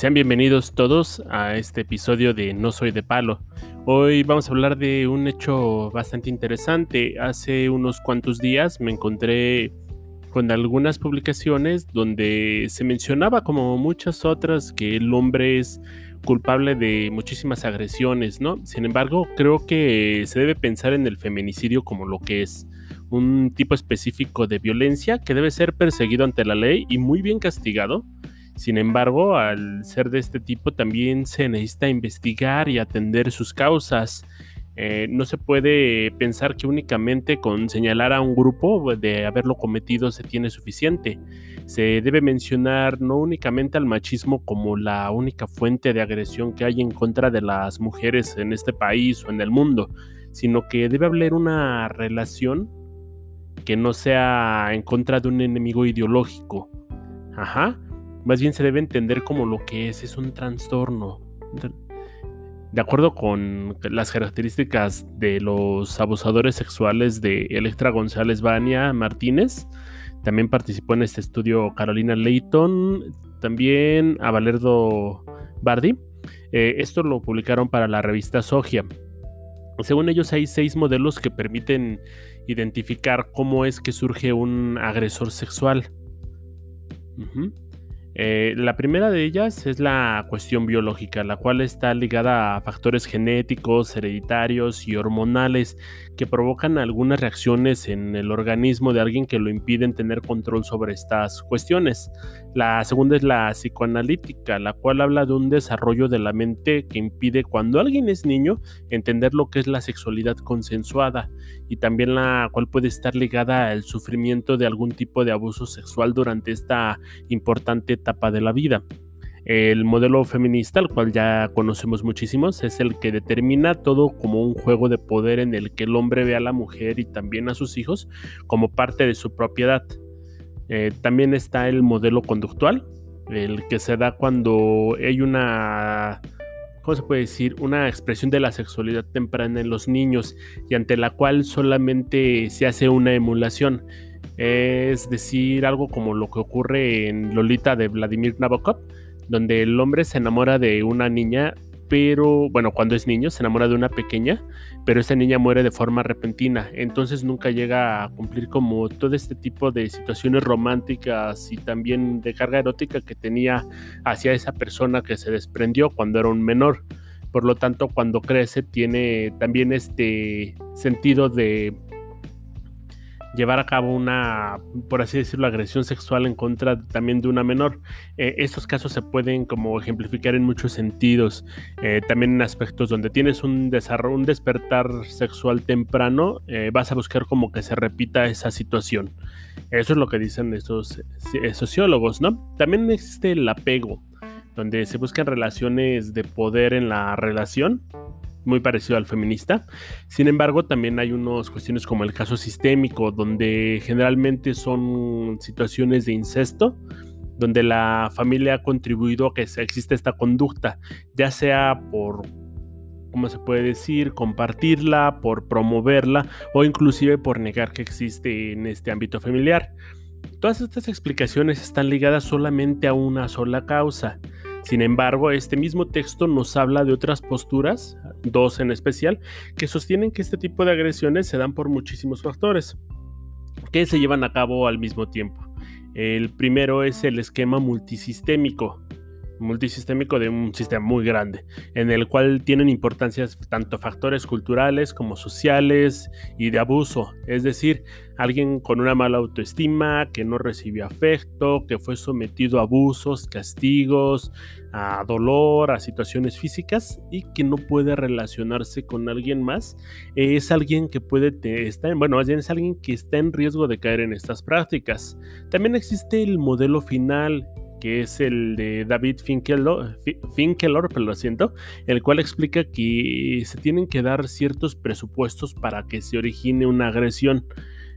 Sean bienvenidos todos a este episodio de No Soy de Palo. Hoy vamos a hablar de un hecho bastante interesante. Hace unos cuantos días me encontré con algunas publicaciones donde se mencionaba como muchas otras que el hombre es culpable de muchísimas agresiones, ¿no? Sin embargo, creo que se debe pensar en el feminicidio como lo que es un tipo específico de violencia que debe ser perseguido ante la ley y muy bien castigado. Sin embargo, al ser de este tipo también se necesita investigar y atender sus causas. Eh, no se puede pensar que únicamente con señalar a un grupo de haberlo cometido se tiene suficiente. Se debe mencionar no únicamente al machismo como la única fuente de agresión que hay en contra de las mujeres en este país o en el mundo, sino que debe haber una relación que no sea en contra de un enemigo ideológico. Ajá. Más bien se debe entender como lo que es, es un trastorno. De acuerdo con las características de los abusadores sexuales de Electra González Bania Martínez, también participó en este estudio Carolina Leighton, también a Valerdo Bardi. Eh, esto lo publicaron para la revista Sogia. Según ellos hay seis modelos que permiten identificar cómo es que surge un agresor sexual. Eh, la primera de ellas es la cuestión biológica, la cual está ligada a factores genéticos, hereditarios y hormonales que provocan algunas reacciones en el organismo de alguien que lo impiden tener control sobre estas cuestiones. La segunda es la psicoanalítica, la cual habla de un desarrollo de la mente que impide cuando alguien es niño entender lo que es la sexualidad consensuada y también la cual puede estar ligada al sufrimiento de algún tipo de abuso sexual durante esta importante etapa de la vida. El modelo feminista, al cual ya conocemos muchísimos, es el que determina todo como un juego de poder en el que el hombre ve a la mujer y también a sus hijos como parte de su propiedad. Eh, también está el modelo conductual, el que se da cuando hay una, ¿cómo se puede decir? Una expresión de la sexualidad temprana en los niños y ante la cual solamente se hace una emulación es decir, algo como lo que ocurre en Lolita de Vladimir Nabokov, donde el hombre se enamora de una niña, pero bueno, cuando es niño se enamora de una pequeña, pero esa niña muere de forma repentina, entonces nunca llega a cumplir como todo este tipo de situaciones románticas y también de carga erótica que tenía hacia esa persona que se desprendió cuando era un menor. Por lo tanto, cuando crece tiene también este sentido de llevar a cabo una, por así decirlo, agresión sexual en contra también de una menor. Eh, estos casos se pueden como ejemplificar en muchos sentidos, eh, también en aspectos donde tienes un, desarrollo, un despertar sexual temprano, eh, vas a buscar como que se repita esa situación. Eso es lo que dicen estos sociólogos, ¿no? También existe el apego, donde se buscan relaciones de poder en la relación muy parecido al feminista. Sin embargo, también hay unas cuestiones como el caso sistémico, donde generalmente son situaciones de incesto, donde la familia ha contribuido a que exista esta conducta, ya sea por, ¿cómo se puede decir?, compartirla, por promoverla o inclusive por negar que existe en este ámbito familiar. Todas estas explicaciones están ligadas solamente a una sola causa, sin embargo, este mismo texto nos habla de otras posturas, dos en especial, que sostienen que este tipo de agresiones se dan por muchísimos factores que se llevan a cabo al mismo tiempo. El primero es el esquema multisistémico, multisistémico de un sistema muy grande, en el cual tienen importancia tanto factores culturales como sociales y de abuso, es decir, alguien con una mala autoestima, que no recibió afecto, que fue sometido a abusos, castigos, a dolor, a situaciones físicas y que no puede relacionarse con alguien más, es alguien que puede estar, bueno, es alguien que está en riesgo de caer en estas prácticas. También existe el modelo final que es el de David Finkelor, Finkelor, pero lo siento, el cual explica que se tienen que dar ciertos presupuestos para que se origine una agresión.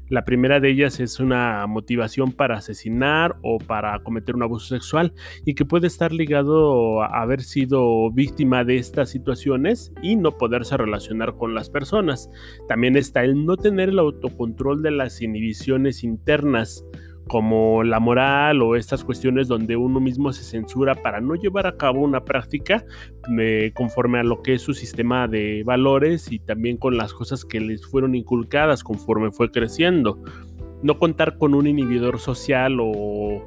La primera de ellas es una motivación para asesinar o para cometer un abuso sexual y que puede estar ligado a haber sido víctima de estas situaciones y no poderse relacionar con las personas. También está el no tener el autocontrol de las inhibiciones internas como la moral o estas cuestiones donde uno mismo se censura para no llevar a cabo una práctica conforme a lo que es su sistema de valores y también con las cosas que les fueron inculcadas conforme fue creciendo. No contar con un inhibidor social o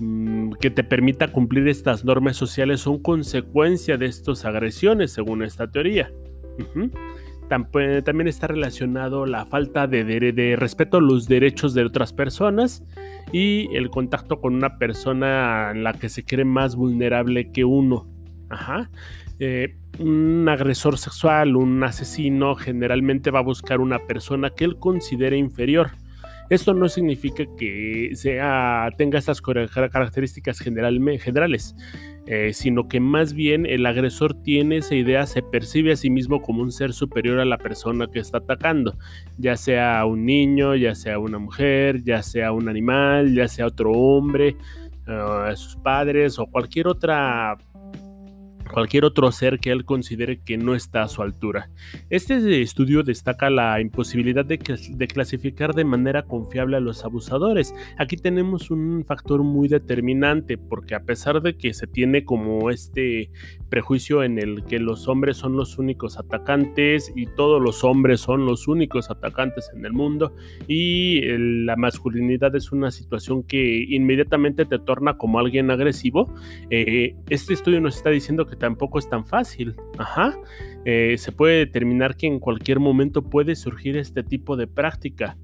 mm, que te permita cumplir estas normas sociales son consecuencia de estas agresiones, según esta teoría. También está relacionado la falta de, respeto a los derechos de otras personas y el contacto con una persona en la que se cree más vulnerable que uno. Ajá. Eh, un agresor sexual, un asesino, generalmente va a buscar una persona que él considere inferior. Esto no significa que sea, tenga estas características generales, eh, sino que más bien el agresor tiene esa idea, se percibe a sí mismo como un ser superior a la persona que está atacando, ya sea un niño, ya sea una mujer, ya sea un animal, ya sea otro hombre, uh, sus padres o cualquier otra cualquier otro ser que él considere que no está a su altura. Este estudio destaca la imposibilidad de, clasificar de manera confiable a los abusadores. Aquí tenemos un factor muy determinante porque a pesar de que se tiene como este prejuicio en el que los hombres son los únicos atacantes y todos los hombres son los únicos atacantes en el mundo y la masculinidad es una situación que inmediatamente te torna como alguien agresivo, eh, este estudio nos está diciendo que tampoco es tan fácil. Ajá. Eh, se puede determinar que en cualquier momento puede surgir este tipo de práctica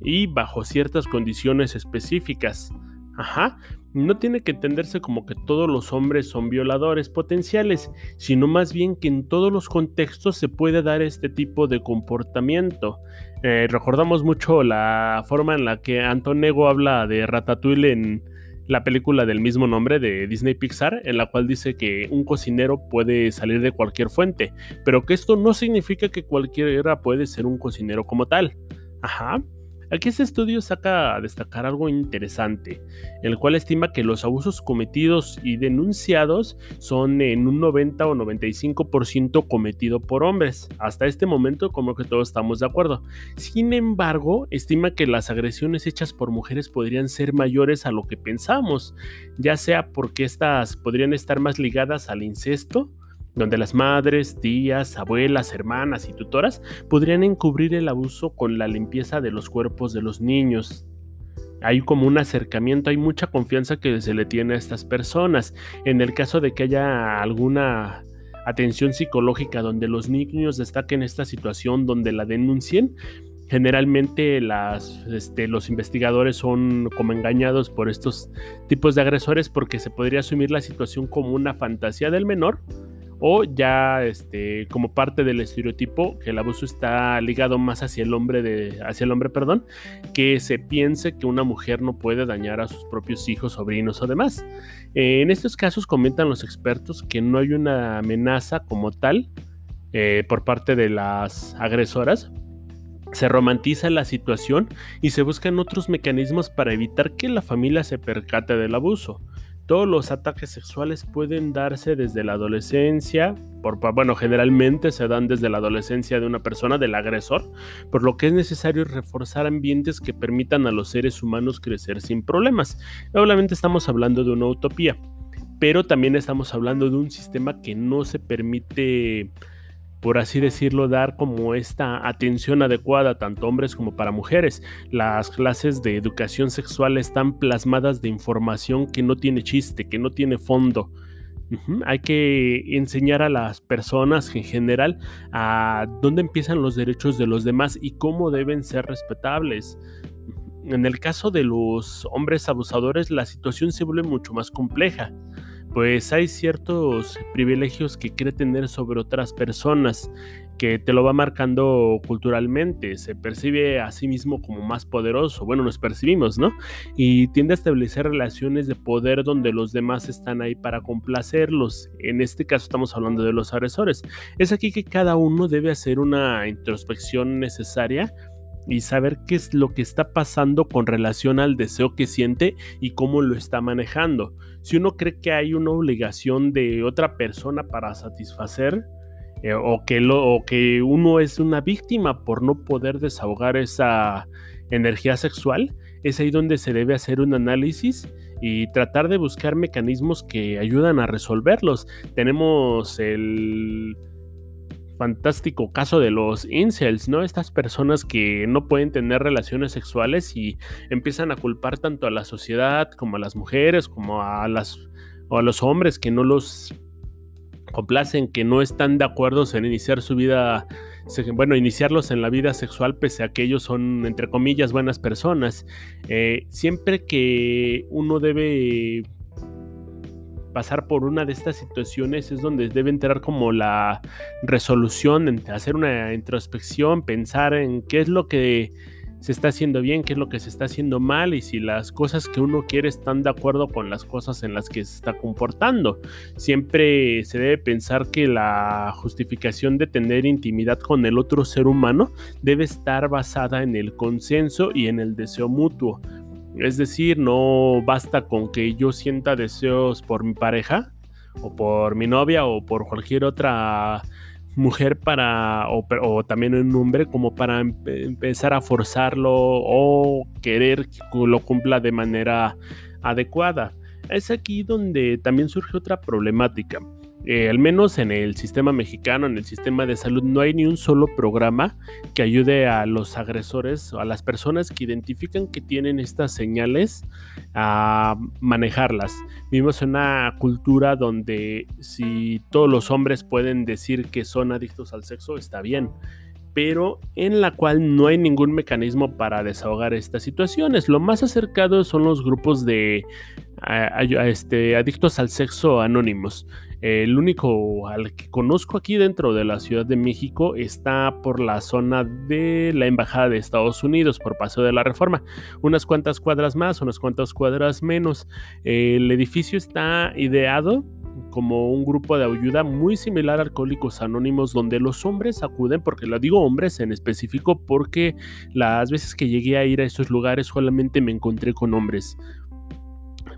y bajo ciertas condiciones específicas. Ajá. No tiene que entenderse como que todos los hombres son violadores potenciales, sino más bien que en todos los contextos se puede dar este tipo de comportamiento. Eh, recordamos mucho la forma en la que Antonego habla de Ratatouille en la película del mismo nombre de Disney Pixar, en la cual dice que un cocinero puede salir de cualquier fuente, pero que esto no significa que cualquiera puede ser un cocinero como tal. Ajá. Aquí este estudio saca a destacar algo interesante, el cual estima que los abusos cometidos y denunciados son en un 90 o 95% cometido por hombres. Hasta este momento como que todos estamos de acuerdo. Sin embargo, estima que las agresiones hechas por mujeres podrían ser mayores a lo que pensamos, ya sea porque estas podrían estar más ligadas al incesto, donde las madres, tías, abuelas, hermanas y tutoras podrían encubrir el abuso con la limpieza de los cuerpos de los niños. Hay como un acercamiento, hay mucha confianza que se le tiene a estas personas. En el caso de que haya alguna atención psicológica donde los niños destaquen esta situación, donde la denuncien, generalmente este, los investigadores son como engañados por estos tipos de agresores porque se podría asumir la situación como una fantasía del menor o ya este, como parte del estereotipo que el abuso está ligado más hacia el hombre de, hacia el hombre, perdón, que se piense que una mujer no puede dañar a sus propios hijos, sobrinos o demás. en estos casos comentan los expertos que no hay una amenaza como tal eh, por parte de las agresoras, se romantiza la situación y se buscan otros mecanismos para evitar que la familia se percate del abuso. Todos los ataques sexuales pueden darse desde la adolescencia, por, bueno, generalmente se dan desde la adolescencia de una persona, del agresor, por lo que es necesario reforzar ambientes que permitan a los seres humanos crecer sin problemas. Obviamente estamos hablando de una utopía, pero también estamos hablando de un sistema que no se permite por así decirlo, dar como esta atención adecuada tanto hombres como para mujeres. Las clases de educación sexual están plasmadas de información que no tiene chiste, que no tiene fondo. Hay que enseñar a las personas en general a dónde empiezan los derechos de los demás y cómo deben ser respetables. En el caso de los hombres abusadores, la situación se vuelve mucho más compleja pues hay ciertos privilegios que quiere tener sobre otras personas que te lo va marcando culturalmente, se percibe a sí mismo como más poderoso, bueno, nos percibimos, ¿no? Y tiende a establecer relaciones de poder donde los demás están ahí para complacerlos. En este caso estamos hablando de los agresores. Es aquí que cada uno debe hacer una introspección necesaria y saber qué es lo que está pasando con relación al deseo que siente y cómo lo está manejando. Si uno cree que hay una obligación de otra persona para satisfacer, eh, o, que lo, que uno es una víctima por no poder desahogar esa energía sexual, es ahí donde se debe hacer un análisis y tratar de buscar mecanismos que ayudan a resolverlos. Tenemos el fantástico caso de los incels, ¿no? Estas personas que no pueden tener relaciones sexuales y empiezan a culpar tanto a la sociedad como a las mujeres, como a las o a los hombres que no los complacen, que no están de acuerdo en iniciar su vida, bueno, iniciarlos en la vida sexual pese a que ellos son, entre comillas, buenas personas. Eh, siempre que uno debe pasar por una de estas situaciones es donde debe entrar como la resolución, hacer una introspección, pensar en qué es lo que se está haciendo bien, qué es lo que se está haciendo mal y si las cosas que uno quiere están de acuerdo con las cosas en las que se está comportando. Siempre se debe pensar que la justificación de tener intimidad con el otro ser humano debe estar basada en el consenso y en el deseo mutuo. Es decir, no basta con que yo sienta deseos por mi pareja o por mi novia o por cualquier otra mujer para o, también un hombre como para empezar a forzarlo o querer que lo cumpla de manera adecuada. Es aquí donde también surge otra problemática. Eh, al menos en el sistema mexicano, en el sistema de salud, no hay ni un solo programa que ayude a los agresores o a las personas que identifican que tienen estas señales a manejarlas. Vivimos en una cultura donde si todos los hombres pueden decir que son adictos al sexo, está bien pero en la cual no hay ningún mecanismo para desahogar estas situaciones. Lo más acercado son los grupos de este, adictos al sexo anónimos. El único al que conozco aquí dentro de la Ciudad de México está por la zona de la Embajada de Estados Unidos, por Paso de la Reforma. Unas cuantas cuadras más, unas cuantas cuadras menos. El edificio está ideado como un grupo de ayuda muy similar a Alcohólicos Anónimos, donde los hombres acuden, porque lo digo hombres en específico, porque las veces que llegué a ir a estos lugares solamente me encontré con hombres.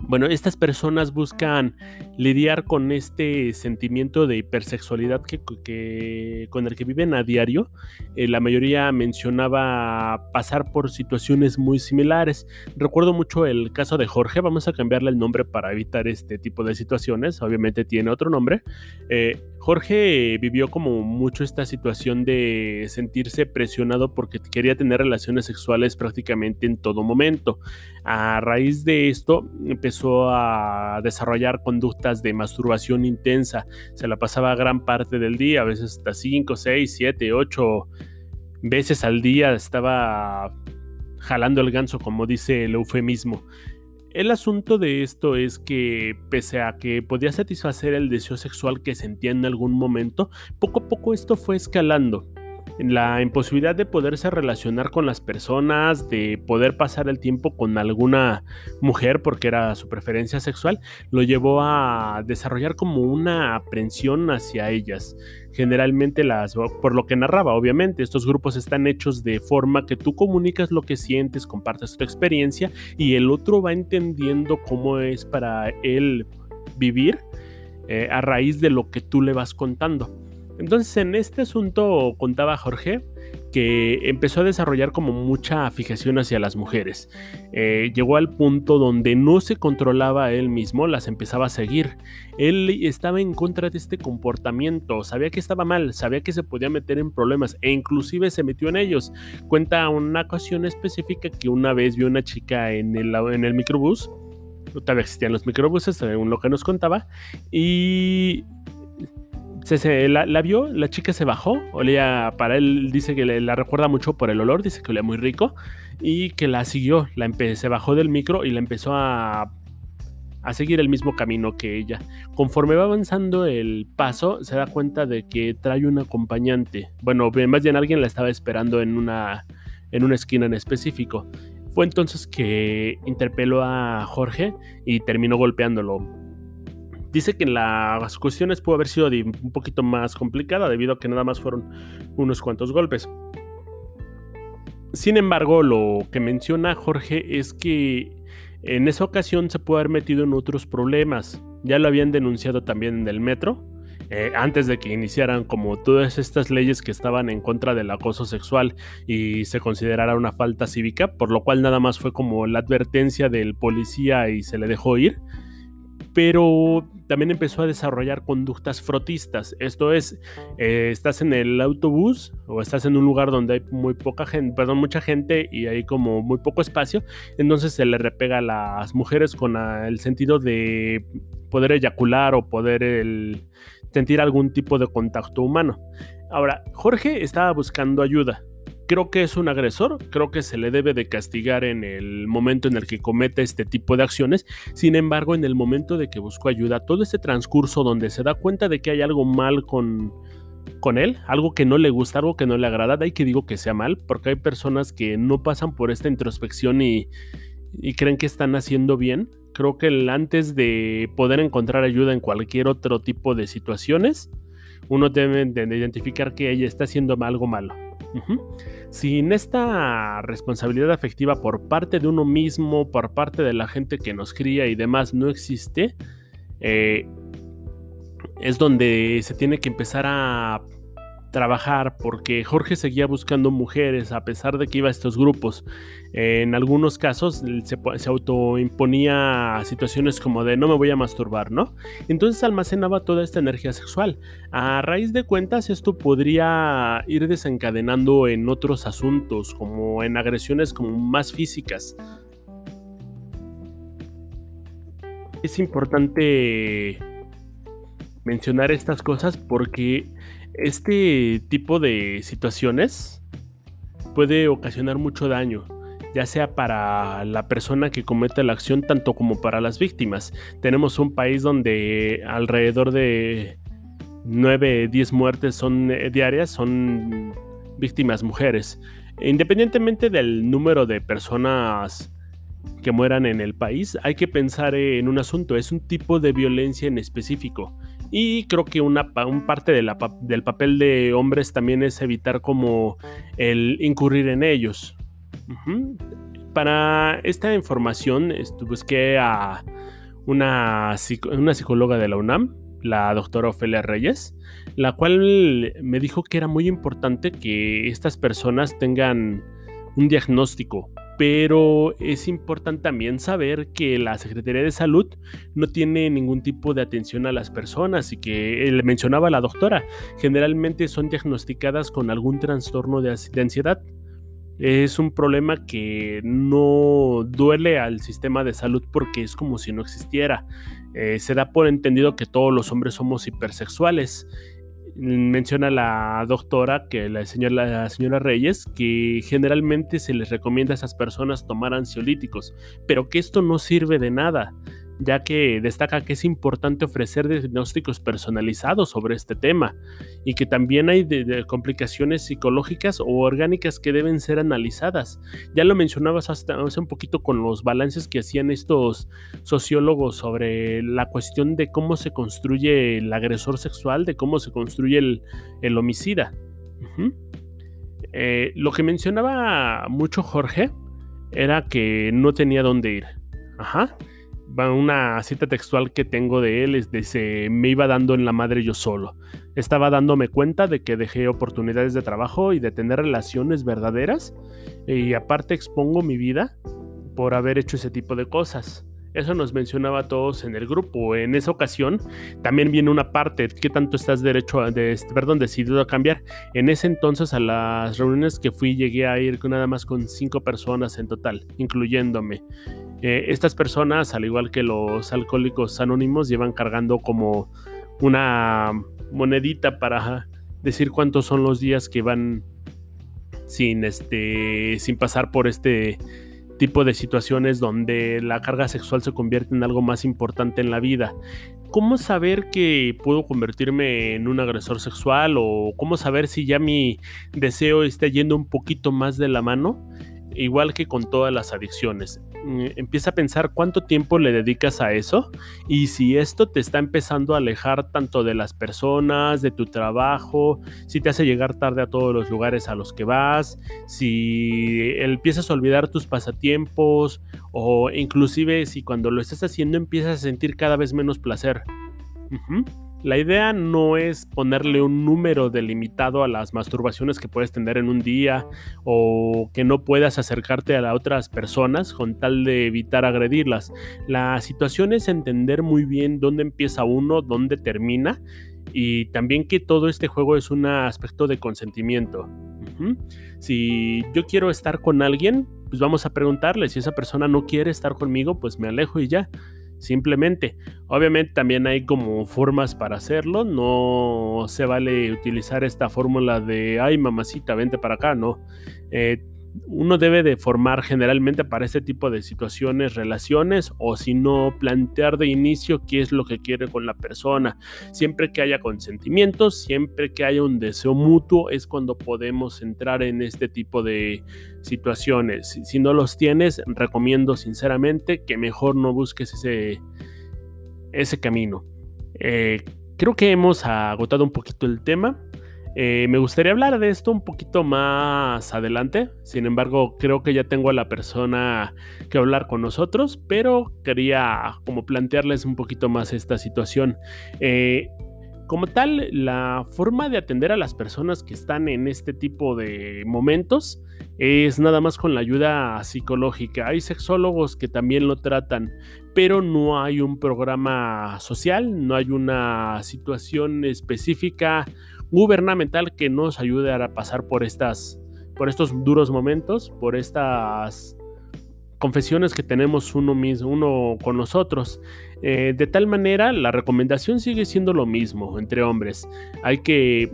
Bueno, estas personas buscan lidiar con este sentimiento de hipersexualidad que, con el que viven a diario. Eh, la mayoría mencionaba pasar por situaciones muy similares. Recuerdo mucho el caso de Jorge, vamos a cambiarle el nombre para evitar este tipo de situaciones, obviamente tiene otro nombre. Eh, Jorge vivió como mucho esta situación de sentirse presionado porque quería tener relaciones sexuales prácticamente en todo momento. A raíz de esto empezó a desarrollar conductas de masturbación intensa. Se la pasaba gran parte del día, a veces hasta 5, 6, 7, 8 veces al día estaba jalando el ganso, como dice el eufemismo. El asunto de esto es que, pese a que podía satisfacer el deseo sexual que sentía en algún momento, poco a poco esto fue escalando la imposibilidad de poderse relacionar con las personas, de poder pasar el tiempo con alguna mujer porque era su preferencia sexual, lo llevó a desarrollar como una aprensión hacia ellas. Generalmente las, por lo que narraba, obviamente, estos grupos están hechos de forma que tú comunicas lo que sientes, compartes tu experiencia y el otro va entendiendo cómo es para él vivir eh, a raíz de lo que tú le vas contando. Entonces en este asunto contaba Jorge que empezó a desarrollar como mucha fijación hacia las mujeres. Eh, llegó al punto donde no se controlaba él mismo, las empezaba a seguir. Él estaba en contra de este comportamiento, sabía que estaba mal, sabía que se podía meter en problemas e inclusive se metió en ellos. Cuenta una ocasión específica que una vez vio una chica en el, en el microbús, todavía existían los microbuses, según lo que nos contaba, y se, la, vio, la chica se bajó, olía, para él dice que la recuerda mucho por el olor, dice que olía muy rico, y que la siguió, la se bajó del micro y la empezó a, a seguir el mismo camino que ella. Conforme va avanzando el paso, se da cuenta de que trae un acompañante. Bueno, más bien alguien la estaba esperando en una, en una esquina en específico. Fue entonces que interpeló a Jorge y terminó golpeándolo Dice que las cuestiones pudo haber sido un poquito más complicada debido a que nada más fueron unos cuantos golpes. Sin embargo, lo que menciona Jorge es que en esa ocasión se puede haber metido en otros problemas. Ya lo habían denunciado también en el metro eh, antes de que iniciaran como todas estas leyes que estaban en contra del acoso sexual y se considerara una falta cívica, por lo cual nada más fue como la advertencia del policía y se le dejó ir pero también empezó a desarrollar conductas frotistas. Esto es, eh, estás en el autobús o estás en un lugar donde hay muy poca gente, perdón, mucha gente y hay como muy poco espacio, entonces se le repega a las mujeres con el sentido de poder eyacular o poder sentir algún tipo de contacto humano. Ahora, Jorge estaba buscando ayuda creo que es un agresor, creo que se le debe de castigar en el momento en el que comete este tipo de acciones, sin embargo en el momento de que buscó ayuda, todo ese transcurso donde se da cuenta de que hay algo mal con, con él, algo que no le gusta, algo que no le agrada, ahí que digo que sea mal, porque hay personas que no pasan por esta introspección y, y creen que están haciendo bien. Creo que antes de poder encontrar ayuda en cualquier otro tipo de situaciones, uno debe de identificar que ella está haciendo algo malo. Sin esta responsabilidad afectiva por parte de uno mismo, por parte de la gente que nos cría y demás no existe, eh, es donde se tiene que empezar a trabajar porque Jorge seguía buscando mujeres a pesar de que iba a estos grupos. En algunos casos se, se, autoimponía situaciones como de no me voy a masturbar, ¿no? Entonces almacenaba toda esta energía sexual. A raíz de cuentas esto podría ir desencadenando en otros asuntos como en agresiones como más físicas. Es importante mencionar estas cosas porque este tipo de situaciones puede ocasionar mucho daño, ya sea para la persona que comete la acción, tanto como para las víctimas. Tenemos un país donde alrededor de 9, 10 muertes son eh, diarias, son víctimas mujeres. Independientemente del número de personas que mueran en el país, hay que pensar en un asunto, es un tipo de violencia en específico. Y creo que una un parte del papel de hombres también es evitar como el incurrir en ellos. Para esta información busqué a una, una psicóloga de la UNAM, la doctora Ofelia Reyes, la cual me dijo que era muy importante que estas personas tengan un diagnóstico pero es importante también saber que la Secretaría de Salud no tiene ningún tipo de atención a las personas y que le mencionaba la doctora, generalmente son diagnosticadas con algún trastorno de, ansiedad. Es un problema que no duele al sistema de salud porque es como si no existiera. Eh, se da por entendido que todos los hombres somos hipersexuales menciona la doctora, que la señora, la señora Reyes, que generalmente se les recomienda a esas personas tomar ansiolíticos, pero que esto no sirve de nada ya que destaca que es importante ofrecer diagnósticos personalizados sobre este tema y que también hay complicaciones psicológicas o orgánicas que deben ser analizadas. Ya lo mencionabas hace un poquito con los balances que hacían estos sociólogos sobre la cuestión de cómo se construye el agresor sexual, de cómo se construye el, homicida. Eh, lo que mencionaba mucho Jorge era que no tenía dónde ir. Ajá una cita textual que tengo de él es de se me iba dando en la madre yo solo. Estaba dándome cuenta de que dejé oportunidades de trabajo y de tener relaciones verdaderas y aparte expongo mi vida por haber hecho ese tipo de cosas. Eso nos mencionaba a todos en el grupo. En esa ocasión también viene una parte, ¿qué tanto estás derecho a, de, perdón, decidido a cambiar? En ese entonces a las reuniones que fui llegué a ir nada más con cinco personas en total, incluyéndome. Eh, estas personas, al igual que los alcohólicos anónimos, llevan cargando como una monedita para decir cuántos son los días que van sin este sin pasar por este tipo de situaciones donde la carga sexual se convierte en algo más importante en la vida. ¿Cómo saber que puedo convertirme en un agresor sexual o cómo saber si ya mi deseo está yendo un poquito más de la mano? Igual que con todas las adicciones. Mm, empieza a pensar cuánto tiempo le dedicas a eso y si esto te está empezando a alejar tanto de las personas, de tu trabajo, si te hace llegar tarde a todos los lugares a los que vas, si empiezas a olvidar tus pasatiempos o inclusive si cuando lo estás haciendo empiezas a sentir cada vez menos placer. La idea no es ponerle un número delimitado a las masturbaciones que puedes tener en un día o que no puedas acercarte a las otras personas con tal de evitar agredirlas. La situación es entender muy bien dónde empieza uno, dónde termina y también que todo este juego es un aspecto de consentimiento. Si yo quiero estar con alguien, pues vamos a preguntarle. Si esa persona no quiere estar conmigo, pues me alejo y ya simplemente. Obviamente también hay como formas para hacerlo, no se vale utilizar esta fórmula de, ay mamacita, vente para acá, no. Eh, uno debe de formar generalmente para este tipo de situaciones relaciones o si no plantear de inicio qué es lo que quiere con la persona. Siempre que haya consentimiento, siempre que haya un deseo mutuo es cuando podemos entrar en este tipo de situaciones. Si no los tienes, recomiendo sinceramente que mejor no busques ese, ese camino. Eh, creo que hemos agotado un poquito el tema. Eh, me gustaría hablar de esto un poquito más adelante, sin embargo creo que ya tengo a la persona que hablar con nosotros, pero quería como plantearles un poquito más esta situación. Eh, como tal, la forma de atender a las personas que están en este tipo de momentos es nada más con la ayuda psicológica. Hay sexólogos que también lo tratan, pero no hay un programa social, no hay una situación específica gubernamental que nos ayude a pasar por estas por estos duros momentos, por estas confesiones que tenemos uno mismo, uno con nosotros. Eh, de tal manera, la recomendación sigue siendo lo mismo entre hombres. Hay que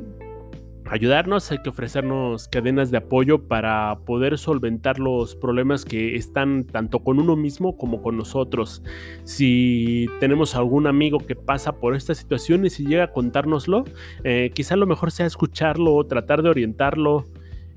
ayudarnos, hay que ofrecernos cadenas de apoyo para poder solventar los problemas que están tanto con uno mismo como con nosotros. Si tenemos algún amigo que pasa por esta situación y llega a contárnoslo, eh, quizá lo mejor sea escucharlo, tratar de orientarlo,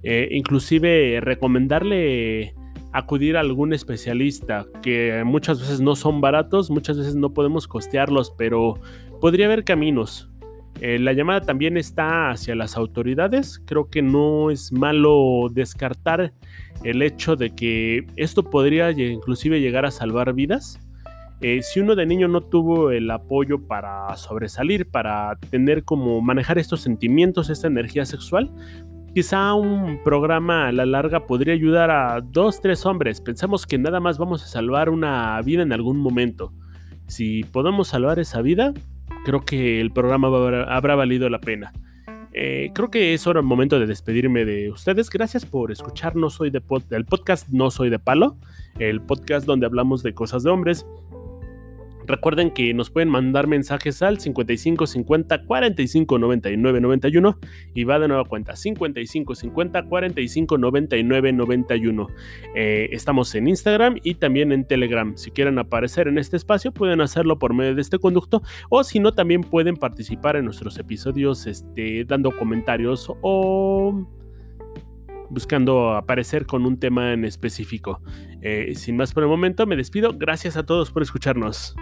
eh, inclusive recomendarle acudir a algún especialista, que muchas veces no son baratos, muchas veces no podemos costearlos, pero podría haber caminos. Eh, la llamada también está hacia las autoridades. Creo que no es malo descartar el hecho de que esto podría inclusive llegar a salvar vidas. Eh, si uno de niño no tuvo el apoyo para sobresalir, para tener como manejar estos sentimientos, esta energía sexual, quizá un programa a la larga podría ayudar a dos, tres hombres. Pensamos que nada más vamos a salvar una vida en algún momento. Si podemos salvar esa vida, creo que el programa habrá, valido la pena. Eh, creo que es ahora el momento de despedirme de ustedes. Gracias por escuchar No Soy de el podcast No Soy de Palo, el podcast donde hablamos de cosas de hombres. Recuerden que nos pueden mandar mensajes al 55 50 45 99 91 y va de nueva cuenta 55 50 45 99 91. estamos en Instagram y también en Telegram. Si quieren aparecer en este espacio pueden hacerlo por medio de este conducto o si no también pueden participar en nuestros episodios este, dando comentarios o buscando aparecer con un tema en específico. Eh, sin más por el momento, me despido. Gracias a todos por escucharnos.